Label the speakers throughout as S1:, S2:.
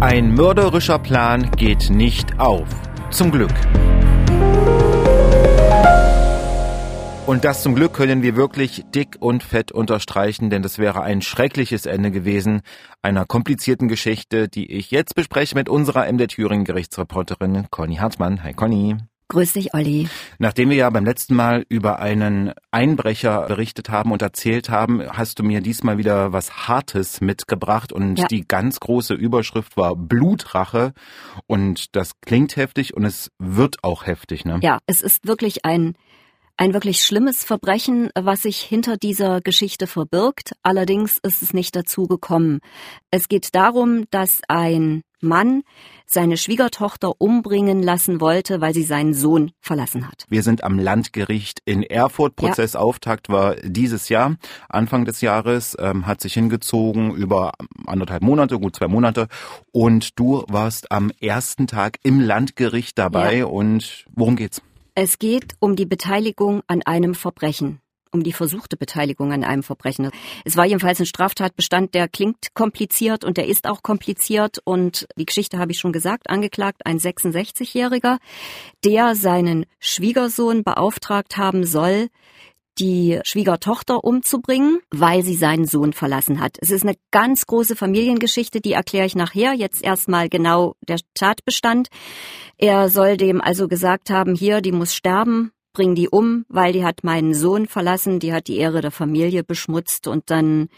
S1: Ein mörderischer Plan geht nicht auf. Zum Glück. Und das zum Glück können wir wirklich dick und fett unterstreichen, denn das wäre ein schreckliches Ende gewesen einer komplizierten Geschichte, die ich jetzt bespreche mit unserer MD Thüringen Gerichtsreporterin Conny Hartmann. Hi Conny.
S2: Grüß dich, Olli.
S1: Nachdem wir ja beim letzten Mal über einen Einbrecher berichtet haben und erzählt haben, hast du mir diesmal wieder was Hartes mitgebracht und ja. die ganz große Überschrift war Blutrache und das klingt heftig und es wird auch heftig, ne?
S2: Ja, es ist wirklich ein ein wirklich schlimmes Verbrechen, was sich hinter dieser Geschichte verbirgt. Allerdings ist es nicht dazu gekommen. Es geht darum, dass ein Mann seine Schwiegertochter umbringen lassen wollte, weil sie seinen Sohn verlassen hat.
S1: Wir sind am Landgericht in Erfurt. Prozessauftakt ja. war dieses Jahr, Anfang des Jahres, ähm, hat sich hingezogen über anderthalb Monate, gut zwei Monate. Und du warst am ersten Tag im Landgericht dabei. Ja. Und worum geht's?
S2: Es geht um die Beteiligung an einem Verbrechen um die versuchte Beteiligung an einem Verbrechen. Es war jedenfalls ein Straftatbestand, der klingt kompliziert und der ist auch kompliziert und die Geschichte habe ich schon gesagt, angeklagt ein 66-Jähriger, der seinen Schwiegersohn beauftragt haben soll, die Schwiegertochter umzubringen, weil sie seinen Sohn verlassen hat. Es ist eine ganz große Familiengeschichte, die erkläre ich nachher. Jetzt erstmal genau der Tatbestand. Er soll dem also gesagt haben, hier, die muss sterben, bring die um, weil die hat meinen Sohn verlassen, die hat die Ehre der Familie beschmutzt und dann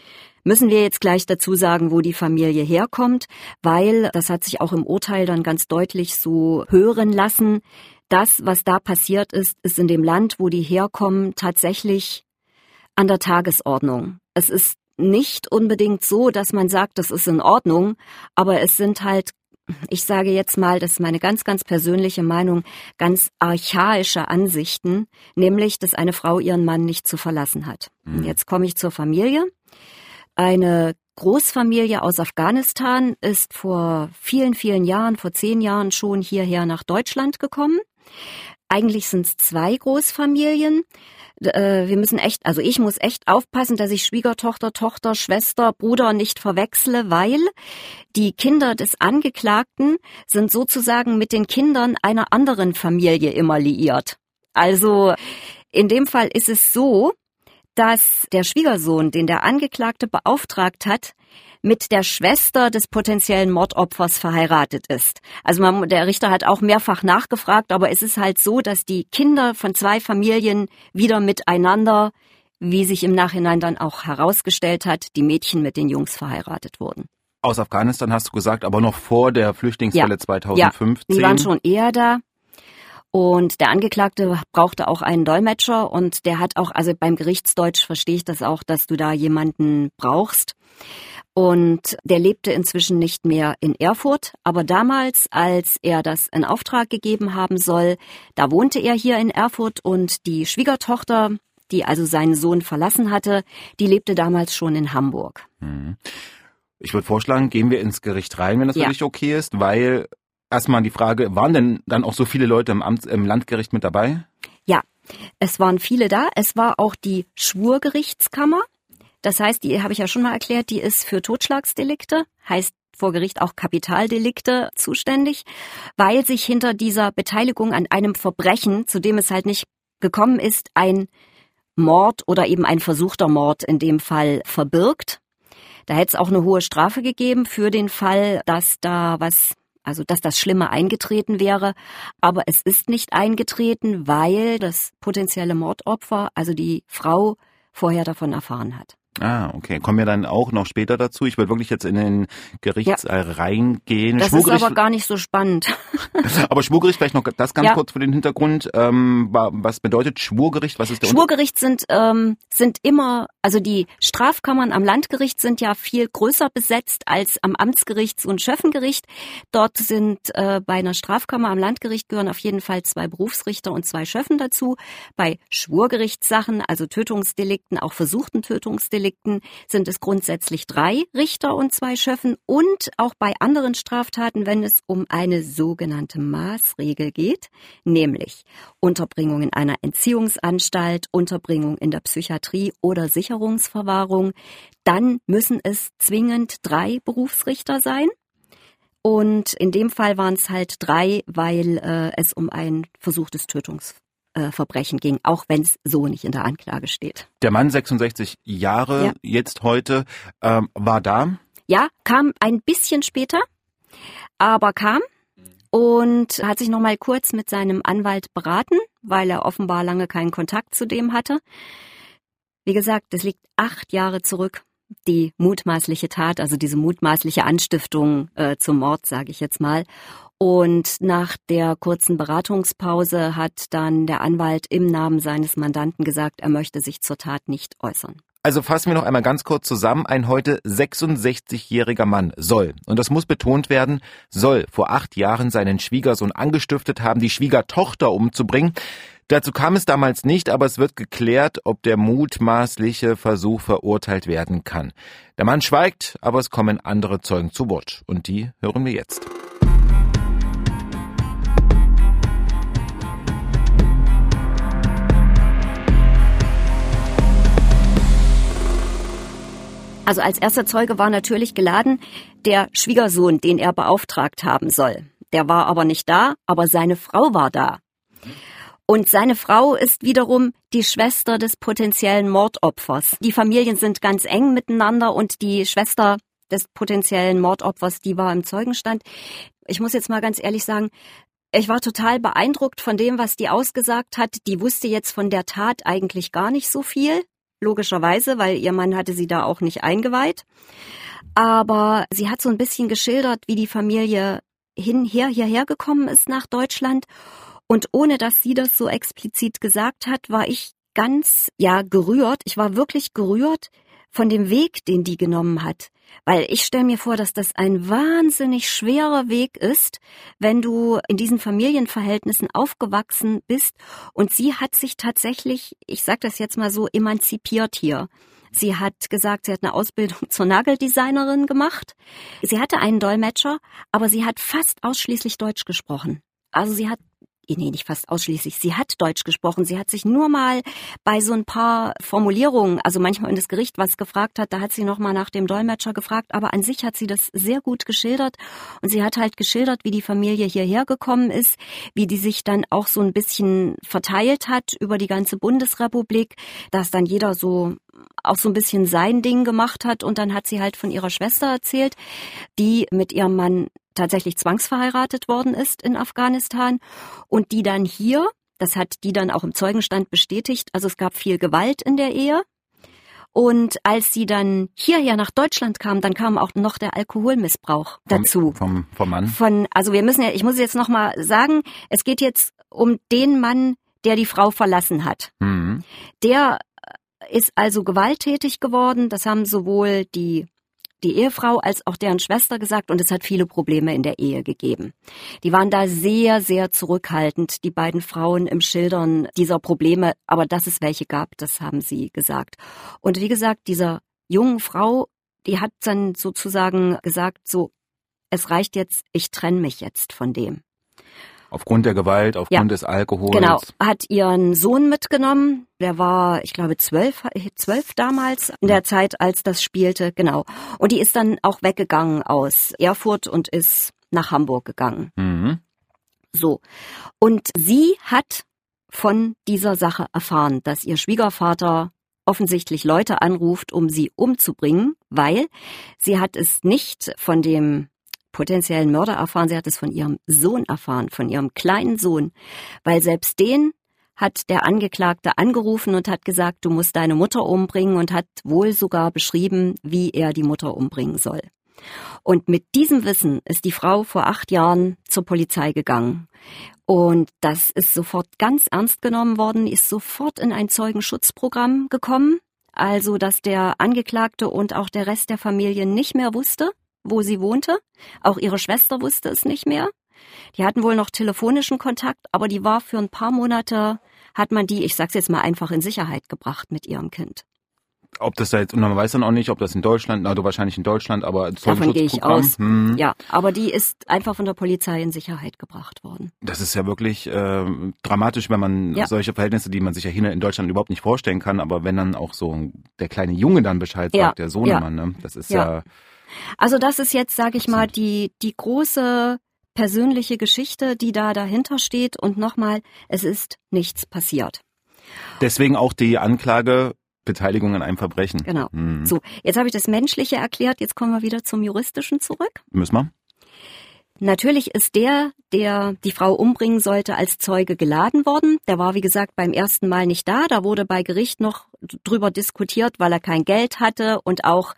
S2: müssen wir jetzt gleich dazu sagen, wo die Familie herkommt, weil das hat sich auch im Urteil dann ganz deutlich so hören lassen das, was da passiert ist, ist in dem Land, wo die herkommen, tatsächlich an der Tagesordnung. Es ist nicht unbedingt so, dass man sagt, das ist in Ordnung, aber es sind halt, ich sage jetzt mal, das ist meine ganz, ganz persönliche Meinung, ganz archaische Ansichten, nämlich, dass eine Frau ihren Mann nicht zu verlassen hat. Mhm. Jetzt komme ich zur Familie. Eine Großfamilie aus Afghanistan ist vor vielen, vielen Jahren, vor zehn Jahren schon hierher nach Deutschland gekommen. Eigentlich sind es zwei Großfamilien. Äh, wir müssen echt, also ich muss echt aufpassen, dass ich Schwiegertochter, Tochter, Schwester, Bruder nicht verwechsle, weil die Kinder des Angeklagten sind sozusagen mit den Kindern einer anderen Familie immer liiert. Also in dem Fall ist es so, dass der Schwiegersohn, den der Angeklagte beauftragt hat, mit der Schwester des potenziellen Mordopfers verheiratet ist. Also man, der Richter hat auch mehrfach nachgefragt, aber es ist halt so, dass die Kinder von zwei Familien wieder miteinander, wie sich im Nachhinein dann auch herausgestellt hat, die Mädchen mit den Jungs verheiratet wurden.
S1: Aus Afghanistan hast du gesagt, aber noch vor der Flüchtlingswelle ja, 2015.
S2: Ja, die waren schon eher da. Und der Angeklagte brauchte auch einen Dolmetscher und der hat auch, also beim Gerichtsdeutsch verstehe ich das auch, dass du da jemanden brauchst. Und der lebte inzwischen nicht mehr in Erfurt, aber damals, als er das in Auftrag gegeben haben soll, da wohnte er hier in Erfurt und die Schwiegertochter, die also seinen Sohn verlassen hatte, die lebte damals schon in Hamburg. Mhm.
S1: Ich würde vorschlagen, gehen wir ins Gericht rein, wenn das ja. für dich okay ist, weil erstmal die Frage, waren denn dann auch so viele Leute im, Amt, im Landgericht mit dabei?
S2: Ja, es waren viele da. Es war auch die Schwurgerichtskammer. Das heißt, die habe ich ja schon mal erklärt, die ist für Totschlagsdelikte, heißt vor Gericht auch Kapitaldelikte zuständig, weil sich hinter dieser Beteiligung an einem Verbrechen, zu dem es halt nicht gekommen ist, ein Mord oder eben ein versuchter Mord in dem Fall verbirgt. Da hätte es auch eine hohe Strafe gegeben für den Fall, dass da was, also dass das Schlimme eingetreten wäre. Aber es ist nicht eingetreten, weil das potenzielle Mordopfer, also die Frau, vorher davon erfahren hat.
S1: Ah, okay. Kommen wir dann auch noch später dazu. Ich würde wirklich jetzt in den Gerichtssaal ja. reingehen.
S2: Das ist aber gar nicht so spannend.
S1: aber Schwurgericht, vielleicht noch das ganz ja. kurz für den Hintergrund. Ähm, was bedeutet Schwurgericht? Was ist der
S2: Schwurgericht sind, ähm, sind immer, also die Strafkammern am Landgericht sind ja viel größer besetzt als am Amtsgerichts- und Schöffengericht. Dort sind äh, bei einer Strafkammer am Landgericht gehören auf jeden Fall zwei Berufsrichter und zwei Schöffen dazu. Bei Schwurgerichtssachen, also Tötungsdelikten, auch versuchten Tötungsdelikten, Straftatdelikten sind es grundsätzlich drei Richter und zwei Schöffen und auch bei anderen Straftaten, wenn es um eine sogenannte Maßregel geht, nämlich Unterbringung in einer Entziehungsanstalt, Unterbringung in der Psychiatrie oder Sicherungsverwahrung, dann müssen es zwingend drei Berufsrichter sein. Und in dem Fall waren es halt drei, weil äh, es um ein versuchtes Tötungsverbrechen ging, auch wenn es so nicht in der Anklage steht.
S1: Der Mann, 66 Jahre, ja. jetzt heute, ähm, war da?
S2: Ja, kam ein bisschen später, aber kam und hat sich noch mal kurz mit seinem Anwalt beraten, weil er offenbar lange keinen Kontakt zu dem hatte. Wie gesagt, das liegt acht Jahre zurück, die mutmaßliche Tat, also diese mutmaßliche Anstiftung äh, zum Mord, sage ich jetzt mal. Und nach der kurzen Beratungspause hat dann der Anwalt im Namen seines Mandanten gesagt, er möchte sich zur Tat nicht äußern.
S1: Also fassen wir noch einmal ganz kurz zusammen. Ein heute 66-jähriger Mann soll, und das muss betont werden, soll vor acht Jahren seinen Schwiegersohn angestiftet haben, die Schwiegertochter umzubringen. Dazu kam es damals nicht, aber es wird geklärt, ob der mutmaßliche Versuch verurteilt werden kann. Der Mann schweigt, aber es kommen andere Zeugen zu Wort. Und die hören wir jetzt.
S2: Also als erster Zeuge war natürlich geladen der Schwiegersohn, den er beauftragt haben soll. Der war aber nicht da, aber seine Frau war da. Und seine Frau ist wiederum die Schwester des potenziellen Mordopfers. Die Familien sind ganz eng miteinander und die Schwester des potenziellen Mordopfers, die war im Zeugenstand. Ich muss jetzt mal ganz ehrlich sagen, ich war total beeindruckt von dem, was die ausgesagt hat. Die wusste jetzt von der Tat eigentlich gar nicht so viel logischerweise, weil ihr Mann hatte sie da auch nicht eingeweiht. Aber sie hat so ein bisschen geschildert, wie die Familie hinher hierher gekommen ist nach Deutschland. Und ohne dass sie das so explizit gesagt hat, war ich ganz, ja, gerührt. Ich war wirklich gerührt von dem Weg, den die genommen hat. Weil ich stelle mir vor, dass das ein wahnsinnig schwerer Weg ist, wenn du in diesen Familienverhältnissen aufgewachsen bist. Und sie hat sich tatsächlich, ich sage das jetzt mal so, emanzipiert hier. Sie hat gesagt, sie hat eine Ausbildung zur Nageldesignerin gemacht. Sie hatte einen Dolmetscher, aber sie hat fast ausschließlich Deutsch gesprochen. Also sie hat nee, nicht fast ausschließlich, sie hat Deutsch gesprochen. Sie hat sich nur mal bei so ein paar Formulierungen, also manchmal in das Gericht was gefragt hat, da hat sie noch mal nach dem Dolmetscher gefragt, aber an sich hat sie das sehr gut geschildert. Und sie hat halt geschildert, wie die Familie hierher gekommen ist, wie die sich dann auch so ein bisschen verteilt hat über die ganze Bundesrepublik, dass dann jeder so auch so ein bisschen sein Ding gemacht hat. Und dann hat sie halt von ihrer Schwester erzählt, die mit ihrem Mann tatsächlich zwangsverheiratet worden ist in Afghanistan und die dann hier, das hat die dann auch im Zeugenstand bestätigt, also es gab viel Gewalt in der Ehe. Und als sie dann hierher nach Deutschland kam, dann kam auch noch der Alkoholmissbrauch dazu.
S1: Vom, vom, Mann?
S2: Von, also wir müssen ja, ich muss jetzt noch mal sagen, es geht jetzt um den Mann, der die Frau verlassen hat. Mhm. Der ist also gewalttätig geworden. Das haben sowohl die die Ehefrau als auch deren Schwester gesagt und es hat viele Probleme in der Ehe gegeben. Die waren da sehr, sehr zurückhaltend, die beiden Frauen im Schildern dieser Probleme, aber dass es welche gab, das haben sie gesagt. Und wie gesagt, dieser jungen Frau, die hat dann sozusagen gesagt, so, es reicht jetzt, ich trenne mich jetzt von dem.
S1: Aufgrund der Gewalt, aufgrund ja, des Alkohols.
S2: Genau, hat ihren Sohn mitgenommen. Der war, ich glaube, zwölf, zwölf damals in der Zeit, als das spielte. Genau. Und die ist dann auch weggegangen aus Erfurt und ist nach Hamburg gegangen. Mhm. So. Und sie hat von dieser Sache erfahren, dass ihr Schwiegervater offensichtlich Leute anruft, um sie umzubringen, weil sie hat es nicht von dem potenziellen Mörder erfahren, sie hat es von ihrem Sohn erfahren, von ihrem kleinen Sohn, weil selbst den hat der Angeklagte angerufen und hat gesagt, du musst deine Mutter umbringen und hat wohl sogar beschrieben, wie er die Mutter umbringen soll. Und mit diesem Wissen ist die Frau vor acht Jahren zur Polizei gegangen. Und das ist sofort ganz ernst genommen worden, ist sofort in ein Zeugenschutzprogramm gekommen. Also, dass der Angeklagte und auch der Rest der Familie nicht mehr wusste, wo sie wohnte. Auch ihre Schwester wusste es nicht mehr. Die hatten wohl noch telefonischen Kontakt, aber die war für ein paar Monate, hat man die, ich sag's jetzt mal einfach, in Sicherheit gebracht mit ihrem Kind.
S1: Ob das da jetzt, und man weiß dann auch nicht, ob das in Deutschland, also wahrscheinlich in Deutschland, aber
S2: Davon gehe ich aus. Hm. Ja, aber die ist einfach von der Polizei in Sicherheit gebracht worden.
S1: Das ist ja wirklich äh, dramatisch, wenn man ja. solche Verhältnisse, die man sich ja hier in Deutschland überhaupt nicht vorstellen kann, aber wenn dann auch so der kleine Junge dann Bescheid sagt, ja. der Sohnemann, ja. ne? das ist ja
S2: Also das ist jetzt, sage ich mal, die, die große persönliche Geschichte, die da dahinter steht. Und nochmal, es ist nichts passiert.
S1: Deswegen auch die Anklage Beteiligung an einem Verbrechen.
S2: Genau. Mhm. So, jetzt habe ich das Menschliche erklärt, jetzt kommen wir wieder zum Juristischen zurück.
S1: Müssen wir?
S2: Natürlich ist der, der die Frau umbringen sollte, als Zeuge geladen worden. Der war, wie gesagt, beim ersten Mal nicht da. Da wurde bei Gericht noch drüber diskutiert, weil er kein Geld hatte und auch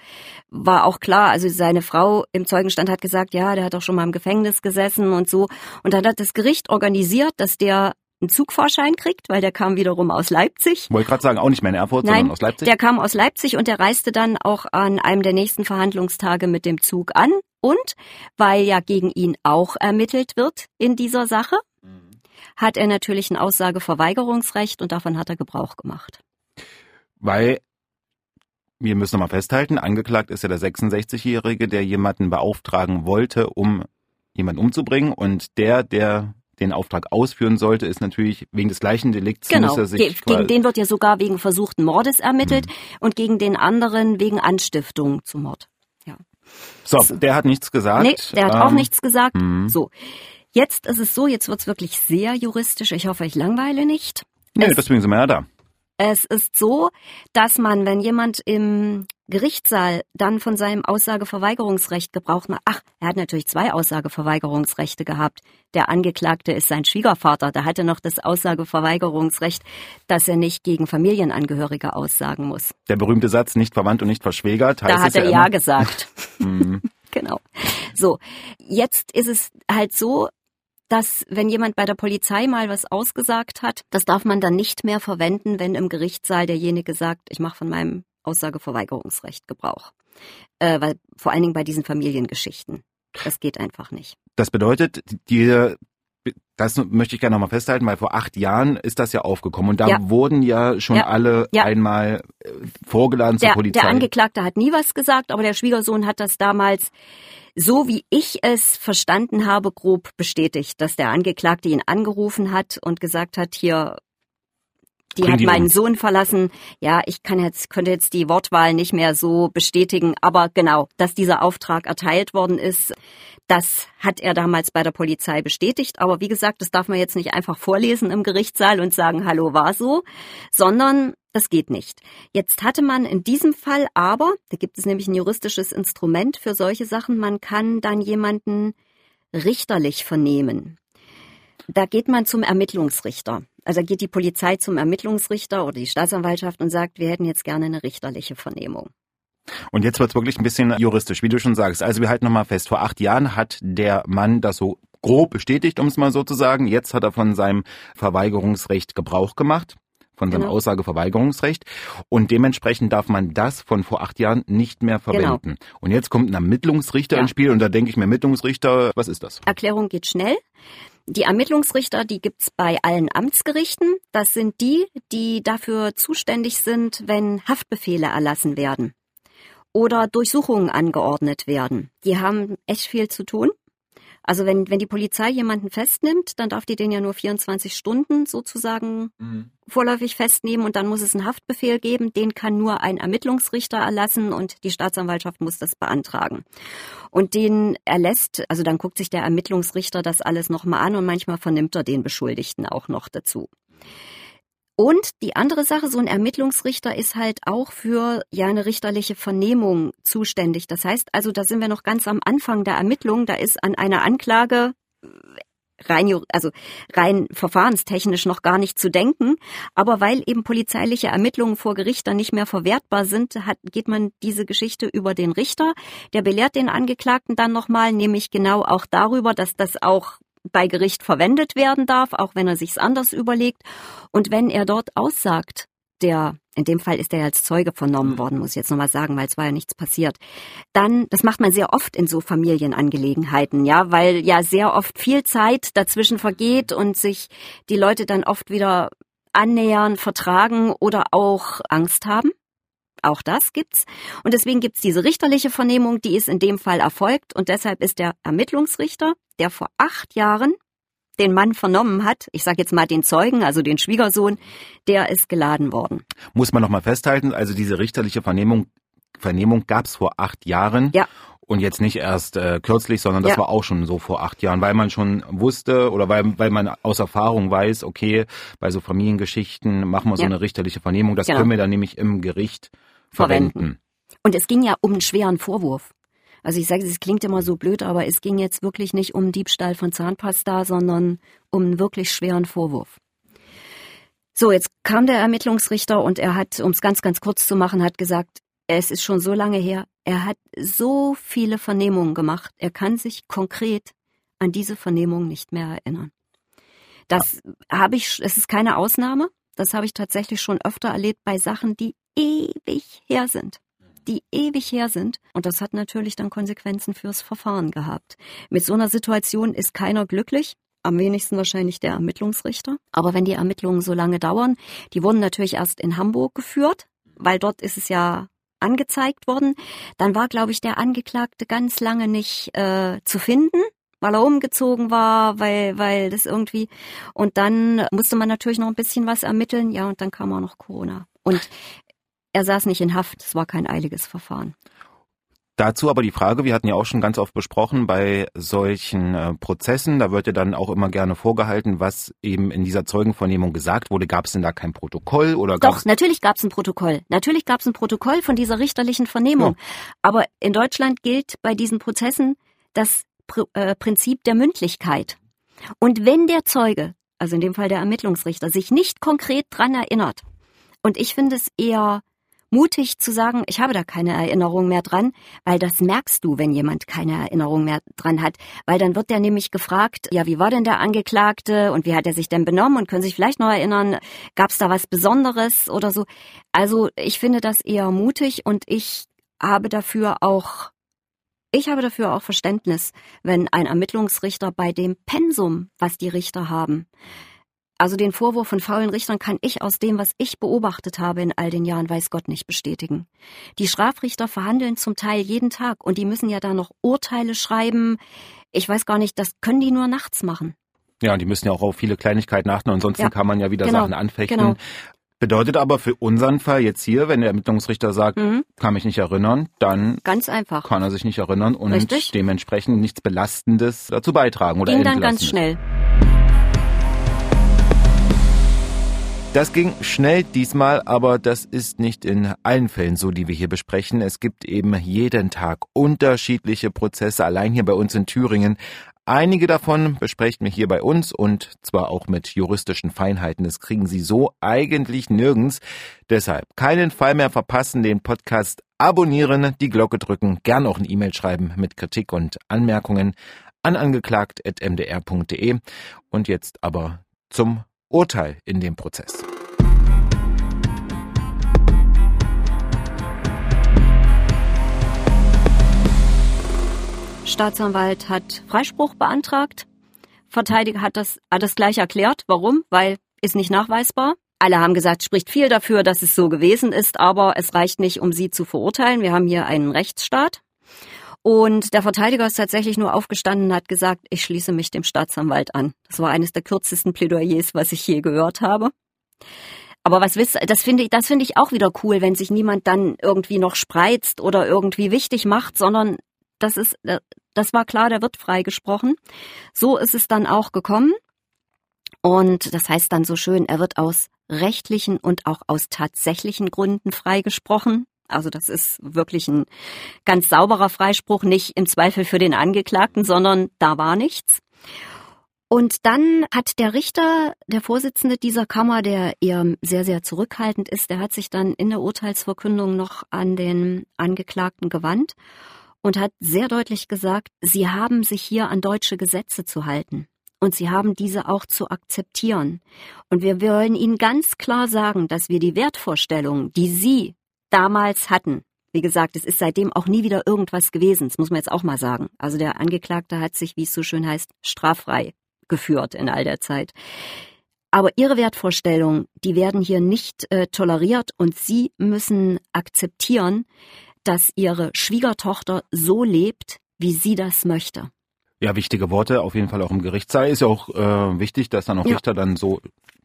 S2: war auch klar, also seine Frau im Zeugenstand hat gesagt, ja, der hat doch schon mal im Gefängnis gesessen und so. Und dann hat das Gericht organisiert, dass der einen Zugfahrschein kriegt, weil der kam wiederum aus Leipzig.
S1: Wollte gerade sagen, auch nicht mehr in Erfurt,
S2: Nein,
S1: sondern aus Leipzig.
S2: Der kam aus Leipzig und der reiste dann auch an einem der nächsten Verhandlungstage mit dem Zug an. Und weil ja gegen ihn auch ermittelt wird in dieser Sache, mhm. hat er natürlich ein Aussageverweigerungsrecht und davon hat er Gebrauch gemacht.
S1: Weil wir müssen nochmal festhalten, angeklagt ist ja der 66-Jährige, der jemanden beauftragen wollte, um jemanden umzubringen und der, der den Auftrag ausführen sollte, ist natürlich wegen des gleichen Delikts
S2: genau. muss er sich Ge gegen den wird ja sogar wegen versuchten Mordes ermittelt mhm. und gegen den anderen wegen Anstiftung zum Mord. Ja.
S1: So, der hat nichts gesagt.
S2: Nee, der hat ähm, auch nichts gesagt. Mhm. So. Jetzt ist es so, jetzt wird's wirklich sehr juristisch. Ich hoffe, ich langweile nicht.
S1: Nee, es, deswegen sind wir ja da.
S2: Es ist so, dass man, wenn jemand im Gerichtssaal dann von seinem Aussageverweigerungsrecht Gebrauch macht, ach, er hat natürlich zwei Aussageverweigerungsrechte gehabt. Der Angeklagte ist sein Schwiegervater, der hatte noch das Aussageverweigerungsrecht, dass er nicht gegen Familienangehörige aussagen muss.
S1: Der berühmte Satz, nicht verwandt und nicht verschwägert, heißt
S2: Da hat er
S1: ja,
S2: ja gesagt. Mhm. genau. So, jetzt ist es halt so, dass wenn jemand bei der Polizei mal was ausgesagt hat, das darf man dann nicht mehr verwenden, wenn im Gerichtssaal derjenige sagt, ich mache von meinem Aussageverweigerungsrecht Gebrauch. Äh, weil vor allen Dingen bei diesen Familiengeschichten. Das geht einfach nicht.
S1: Das bedeutet, die das möchte ich gerne nochmal festhalten, weil vor acht Jahren ist das ja aufgekommen und da ja. wurden ja schon ja. alle ja. einmal äh, vorgeladen zur
S2: der,
S1: Polizei.
S2: Der Angeklagte hat nie was gesagt, aber der Schwiegersohn hat das damals so wie ich es verstanden habe, grob bestätigt, dass der Angeklagte ihn angerufen hat und gesagt hat, hier, die Bring hat die meinen uns. Sohn verlassen. Ja, ich kann jetzt, könnte jetzt die Wortwahl nicht mehr so bestätigen, aber genau, dass dieser Auftrag erteilt worden ist, das hat er damals bei der Polizei bestätigt. Aber wie gesagt, das darf man jetzt nicht einfach vorlesen im Gerichtssaal und sagen, hallo, war so, sondern das geht nicht. Jetzt hatte man in diesem Fall aber, da gibt es nämlich ein juristisches Instrument für solche Sachen, man kann dann jemanden richterlich vernehmen. Da geht man zum Ermittlungsrichter. Also geht die Polizei zum Ermittlungsrichter oder die Staatsanwaltschaft und sagt, wir hätten jetzt gerne eine richterliche Vernehmung.
S1: Und jetzt wird's wirklich ein bisschen juristisch, wie du schon sagst. Also wir halten nochmal fest, vor acht Jahren hat der Mann das so grob bestätigt, um es mal so zu sagen. Jetzt hat er von seinem Verweigerungsrecht Gebrauch gemacht von seinem genau. Aussageverweigerungsrecht. Und dementsprechend darf man das von vor acht Jahren nicht mehr genau. verwenden. Genau. Und jetzt kommt ein Ermittlungsrichter ja. ins Spiel und da denke ich mir, Ermittlungsrichter, was ist das?
S2: Erklärung geht schnell. Die Ermittlungsrichter, die gibt's bei allen Amtsgerichten. Das sind die, die dafür zuständig sind, wenn Haftbefehle erlassen werden oder Durchsuchungen angeordnet werden. Die haben echt viel zu tun. Also wenn, wenn die Polizei jemanden festnimmt, dann darf die den ja nur 24 Stunden sozusagen mhm. vorläufig festnehmen und dann muss es einen Haftbefehl geben. Den kann nur ein Ermittlungsrichter erlassen und die Staatsanwaltschaft muss das beantragen. Und den erlässt, also dann guckt sich der Ermittlungsrichter das alles nochmal an und manchmal vernimmt er den Beschuldigten auch noch dazu. Und die andere Sache, so ein Ermittlungsrichter ist halt auch für ja eine richterliche Vernehmung zuständig. Das heißt also, da sind wir noch ganz am Anfang der Ermittlung. Da ist an einer Anklage äh, rein, also rein verfahrenstechnisch noch gar nicht zu denken. Aber weil eben polizeiliche Ermittlungen vor Gericht dann nicht mehr verwertbar sind, hat, geht man diese Geschichte über den Richter. Der belehrt den Angeklagten dann nochmal, nämlich genau auch darüber, dass das auch bei Gericht verwendet werden darf, auch wenn er sich's anders überlegt. Und wenn er dort aussagt, der, in dem Fall ist er als Zeuge vernommen mhm. worden, muss ich jetzt nochmal sagen, weil es war ja nichts passiert. Dann, das macht man sehr oft in so Familienangelegenheiten, ja, weil ja sehr oft viel Zeit dazwischen vergeht und sich die Leute dann oft wieder annähern, vertragen oder auch Angst haben. Auch das gibt's. Und deswegen gibt's diese richterliche Vernehmung, die ist in dem Fall erfolgt. Und deshalb ist der Ermittlungsrichter, der vor acht Jahren den Mann vernommen hat, ich sage jetzt mal den Zeugen, also den Schwiegersohn, der ist geladen worden.
S1: Muss man nochmal festhalten, also diese richterliche Vernehmung, Vernehmung gab's vor acht Jahren.
S2: Ja.
S1: Und jetzt nicht erst äh, kürzlich, sondern das ja. war auch schon so vor acht Jahren, weil man schon wusste oder weil, weil man aus Erfahrung weiß, okay, bei so Familiengeschichten machen wir so ja. eine richterliche Vernehmung. Das genau. können wir dann nämlich im Gericht verwenden. verwenden.
S2: Und es ging ja um einen schweren Vorwurf. Also ich sage, es klingt immer so blöd, aber es ging jetzt wirklich nicht um Diebstahl von Zahnpasta, sondern um einen wirklich schweren Vorwurf. So, jetzt kam der Ermittlungsrichter und er hat, um es ganz, ganz kurz zu machen, hat gesagt, es ist schon so lange her, er hat so viele Vernehmungen gemacht, er kann sich konkret an diese Vernehmung nicht mehr erinnern. Das habe ich, es ist keine Ausnahme, das habe ich tatsächlich schon öfter erlebt bei Sachen, die ewig her sind die ewig her sind. Und das hat natürlich dann Konsequenzen fürs Verfahren gehabt. Mit so einer Situation ist keiner glücklich. Am wenigsten wahrscheinlich der Ermittlungsrichter. Aber wenn die Ermittlungen so lange dauern, die wurden natürlich erst in Hamburg geführt, weil dort ist es ja angezeigt worden. Dann war, glaube ich, der Angeklagte ganz lange nicht äh, zu finden, weil er umgezogen war, weil, weil das irgendwie. Und dann musste man natürlich noch ein bisschen was ermitteln. Ja, und dann kam auch noch Corona. Und er saß nicht in Haft. Es war kein eiliges Verfahren.
S1: Dazu aber die Frage, wir hatten ja auch schon ganz oft besprochen, bei solchen äh, Prozessen, da wird ja dann auch immer gerne vorgehalten, was eben in dieser Zeugenvernehmung gesagt wurde. Gab es denn da kein Protokoll oder
S2: Doch, natürlich gab es ein Protokoll. Natürlich gab es ein Protokoll von dieser richterlichen Vernehmung. Ja. Aber in Deutschland gilt bei diesen Prozessen das Pr äh, Prinzip der Mündlichkeit. Und wenn der Zeuge, also in dem Fall der Ermittlungsrichter, sich nicht konkret dran erinnert, und ich finde es eher mutig zu sagen, ich habe da keine Erinnerung mehr dran, weil das merkst du, wenn jemand keine Erinnerung mehr dran hat, weil dann wird der nämlich gefragt, ja, wie war denn der Angeklagte und wie hat er sich denn benommen und können sich vielleicht noch erinnern, gab es da was Besonderes oder so. Also ich finde das eher mutig und ich habe dafür auch ich habe dafür auch Verständnis, wenn ein Ermittlungsrichter bei dem Pensum, was die Richter haben, also den Vorwurf von faulen Richtern kann ich aus dem, was ich beobachtet habe in all den Jahren, weiß Gott nicht bestätigen. Die Strafrichter verhandeln zum Teil jeden Tag und die müssen ja da noch Urteile schreiben. Ich weiß gar nicht, das können die nur nachts machen.
S1: Ja, und die müssen ja auch auf viele Kleinigkeiten achten, ansonsten ja, kann man ja wieder genau, Sachen anfechten. Genau. Bedeutet aber für unseren Fall jetzt hier, wenn der Ermittlungsrichter sagt, mhm. kann mich nicht erinnern, dann
S2: ganz einfach
S1: kann er sich nicht erinnern und Richtig? dementsprechend nichts Belastendes dazu beitragen oder
S2: Ging dann ganz schnell.
S1: Das ging schnell diesmal, aber das ist nicht in allen Fällen so, die wir hier besprechen. Es gibt eben jeden Tag unterschiedliche Prozesse, allein hier bei uns in Thüringen. Einige davon besprechen wir hier bei uns und zwar auch mit juristischen Feinheiten. Das kriegen Sie so eigentlich nirgends. Deshalb keinen Fall mehr verpassen, den Podcast abonnieren, die Glocke drücken, gern auch eine E-Mail schreiben mit Kritik und Anmerkungen an angeklagt.mdr.de. Und jetzt aber zum Urteil in dem Prozess.
S2: Staatsanwalt hat Freispruch beantragt. Verteidiger hat das, hat das gleich erklärt. Warum? Weil ist nicht nachweisbar. Alle haben gesagt, spricht viel dafür, dass es so gewesen ist, aber es reicht nicht, um sie zu verurteilen. Wir haben hier einen Rechtsstaat. Und der Verteidiger ist tatsächlich nur aufgestanden und hat gesagt, ich schließe mich dem Staatsanwalt an. Das war eines der kürzesten Plädoyers, was ich je gehört habe. Aber was wisst, das finde ich, das finde ich auch wieder cool, wenn sich niemand dann irgendwie noch spreizt oder irgendwie wichtig macht, sondern das ist, das war klar, der wird freigesprochen. So ist es dann auch gekommen. Und das heißt dann so schön, er wird aus rechtlichen und auch aus tatsächlichen Gründen freigesprochen. Also das ist wirklich ein ganz sauberer Freispruch, nicht im Zweifel für den Angeklagten, sondern da war nichts. Und dann hat der Richter, der Vorsitzende dieser Kammer, der eher sehr, sehr zurückhaltend ist, der hat sich dann in der Urteilsverkündung noch an den Angeklagten gewandt und hat sehr deutlich gesagt, sie haben sich hier an deutsche Gesetze zu halten. Und sie haben diese auch zu akzeptieren. Und wir wollen Ihnen ganz klar sagen, dass wir die Wertvorstellungen, die Sie damals hatten. Wie gesagt, es ist seitdem auch nie wieder irgendwas gewesen. Das muss man jetzt auch mal sagen. Also der Angeklagte hat sich, wie es so schön heißt, straffrei geführt in all der Zeit. Aber ihre Wertvorstellungen, die werden hier nicht äh, toleriert und sie müssen akzeptieren, dass ihre Schwiegertochter so lebt, wie sie das möchte.
S1: Ja, wichtige Worte auf jeden Fall auch im Gerichtssaal. Ist ja auch äh, wichtig, dass dann auch ja. Richter dann so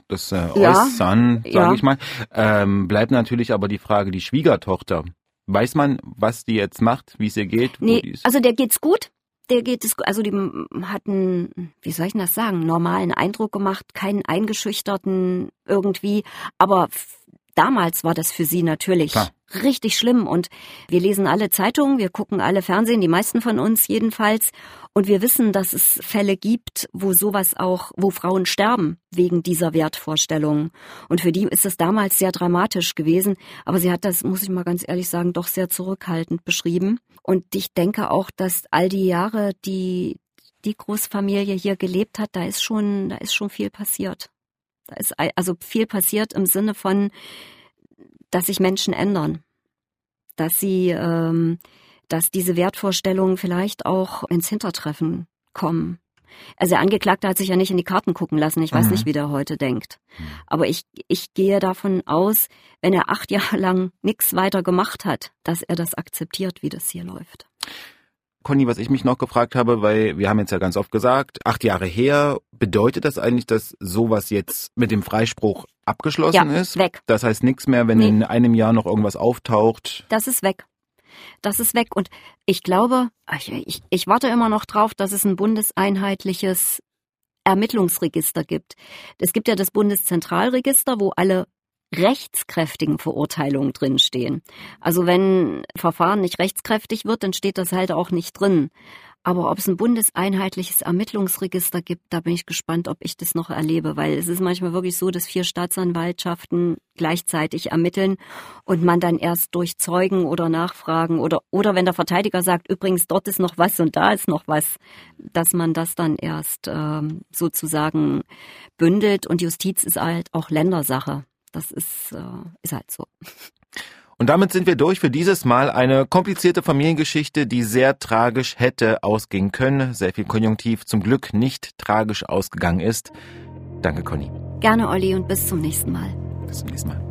S1: das äh, äußern, ja, sage ja. ich mal. Ähm, bleibt natürlich aber die Frage, die Schwiegertochter, Weiß man, was die jetzt macht, wie es ihr geht?
S2: Nee, also der geht's gut. Der geht es, also die hatten, wie soll ich das sagen, normalen Eindruck gemacht, keinen eingeschüchterten irgendwie, aber damals war das für sie natürlich Klar. richtig schlimm und wir lesen alle Zeitungen, wir gucken alle Fernsehen, die meisten von uns jedenfalls und wir wissen, dass es Fälle gibt, wo sowas auch, wo Frauen sterben wegen dieser Wertvorstellungen. Und für die ist es damals sehr dramatisch gewesen. Aber sie hat das, muss ich mal ganz ehrlich sagen, doch sehr zurückhaltend beschrieben. Und ich denke auch, dass all die Jahre, die die Großfamilie hier gelebt hat, da ist schon, da ist schon viel passiert. Da ist also viel passiert im Sinne von, dass sich Menschen ändern, dass sie ähm, dass diese Wertvorstellungen vielleicht auch ins Hintertreffen kommen. Also der Angeklagte hat sich ja nicht in die Karten gucken lassen. Ich weiß mhm. nicht, wie der heute denkt. Mhm. Aber ich, ich gehe davon aus, wenn er acht Jahre lang nichts weiter gemacht hat, dass er das akzeptiert, wie das hier läuft.
S1: Conny, was ich mich noch gefragt habe, weil wir haben jetzt ja ganz oft gesagt, acht Jahre her, bedeutet das eigentlich, dass sowas jetzt mit dem Freispruch abgeschlossen ja, ist?
S2: weg.
S1: Das heißt nichts mehr, wenn nee. in einem Jahr noch irgendwas auftaucht?
S2: Das ist weg das ist weg. Und ich glaube, ich, ich, ich warte immer noch drauf, dass es ein bundeseinheitliches Ermittlungsregister gibt. Es gibt ja das Bundeszentralregister, wo alle rechtskräftigen Verurteilungen drinstehen. Also wenn Verfahren nicht rechtskräftig wird, dann steht das halt auch nicht drin. Aber ob es ein bundeseinheitliches Ermittlungsregister gibt, da bin ich gespannt, ob ich das noch erlebe, weil es ist manchmal wirklich so, dass vier Staatsanwaltschaften gleichzeitig ermitteln und man dann erst durch Zeugen oder Nachfragen oder, oder wenn der Verteidiger sagt, übrigens dort ist noch was und da ist noch was, dass man das dann erst ähm, sozusagen bündelt und Justiz ist halt auch Ländersache. Das ist, äh, ist halt so.
S1: Und damit sind wir durch für dieses Mal. Eine komplizierte Familiengeschichte, die sehr tragisch hätte ausgehen können. Sehr viel Konjunktiv zum Glück nicht tragisch ausgegangen ist. Danke, Conny.
S2: Gerne, Olli, und bis zum nächsten Mal.
S1: Bis zum nächsten Mal.